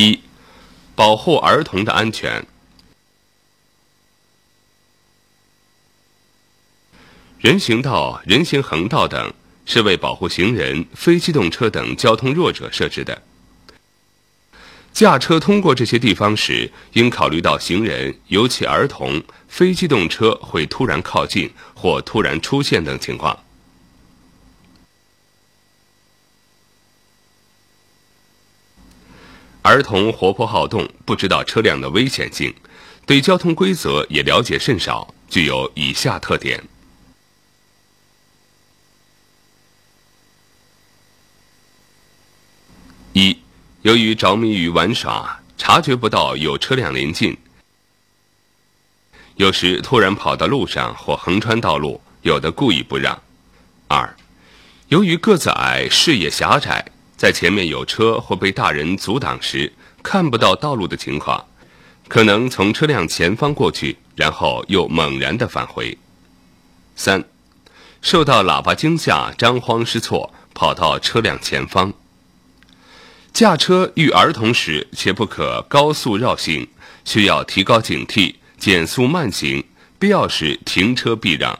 一、保护儿童的安全。人行道、人行横道等是为保护行人、非机动车等交通弱者设置的。驾车通过这些地方时，应考虑到行人，尤其儿童、非机动车会突然靠近或突然出现等情况。儿童活泼好动，不知道车辆的危险性，对交通规则也了解甚少，具有以下特点：一、由于着迷于玩耍，察觉不到有车辆临近，有时突然跑到路上或横穿道路，有的故意不让；二、由于个子矮，视野狭窄，在前面有车或被大人阻挡时，看不到道路的情况，可能从车辆前方过去，然后又猛然的返回；三、受到喇叭惊吓，张慌失措，跑到车辆前方。驾车遇儿童时，切不可高速绕行，需要提高警惕，减速慢行，必要时停车避让。